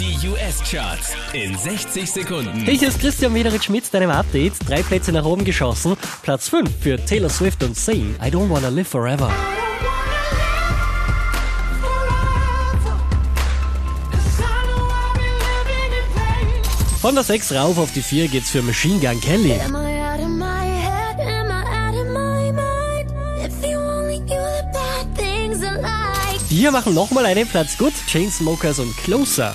Die US-Charts in 60 Sekunden. Ich ist Christian Wederich mit deinem Update. Drei Plätze nach oben geschossen. Platz 5 für Taylor Swift und Sing I Don't Wanna Live Forever. Von der 6 rauf auf die 4 geht's für Machine Gun Kelly. Wir machen nochmal einen Platz gut. Chainsmokers und Closer.